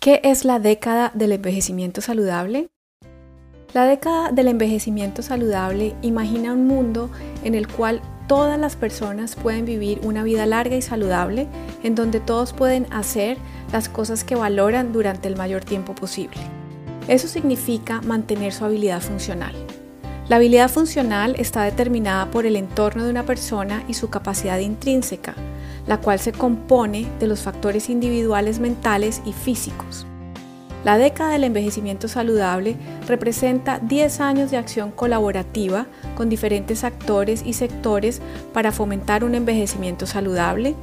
¿Qué es la década del envejecimiento saludable? La década del envejecimiento saludable imagina un mundo en el cual todas las personas pueden vivir una vida larga y saludable, en donde todos pueden hacer las cosas que valoran durante el mayor tiempo posible. Eso significa mantener su habilidad funcional. La habilidad funcional está determinada por el entorno de una persona y su capacidad intrínseca, la cual se compone de los factores individuales mentales y físicos. La década del envejecimiento saludable representa 10 años de acción colaborativa con diferentes actores y sectores para fomentar un envejecimiento saludable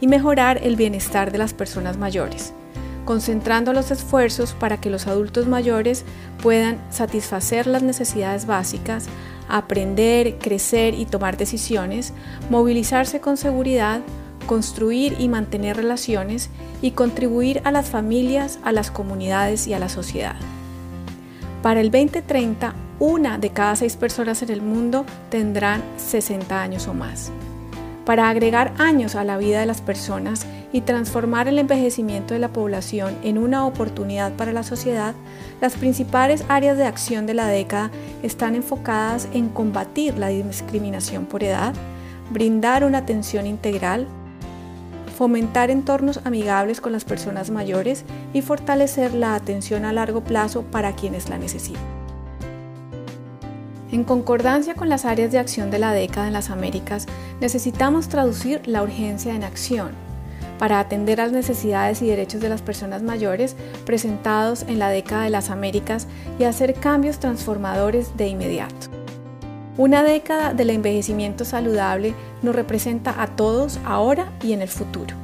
y mejorar el bienestar de las personas mayores, concentrando los esfuerzos para que los adultos mayores puedan satisfacer las necesidades básicas, aprender, crecer y tomar decisiones, movilizarse con seguridad, construir y mantener relaciones y contribuir a las familias, a las comunidades y a la sociedad. Para el 2030, una de cada seis personas en el mundo tendrán 60 años o más. Para agregar años a la vida de las personas y transformar el envejecimiento de la población en una oportunidad para la sociedad, las principales áreas de acción de la década están enfocadas en combatir la discriminación por edad, brindar una atención integral, fomentar entornos amigables con las personas mayores y fortalecer la atención a largo plazo para quienes la necesitan. En concordancia con las áreas de acción de la década en las Américas, necesitamos traducir la urgencia en acción para atender las necesidades y derechos de las personas mayores presentados en la década de las Américas y hacer cambios transformadores de inmediato. Una década del envejecimiento saludable nos representa a todos ahora y en el futuro.